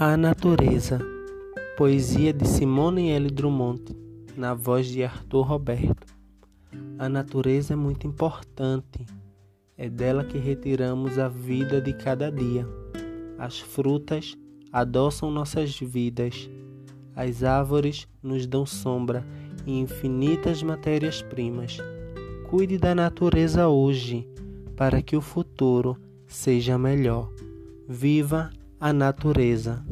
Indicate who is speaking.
Speaker 1: A Natureza, poesia de Simone L. Drummond, na voz de Arthur Roberto. A natureza é muito importante, é dela que retiramos a vida de cada dia. As frutas adoçam nossas vidas, as árvores nos dão sombra e infinitas matérias-primas. Cuide da natureza hoje, para que o futuro seja melhor. Viva a natureza.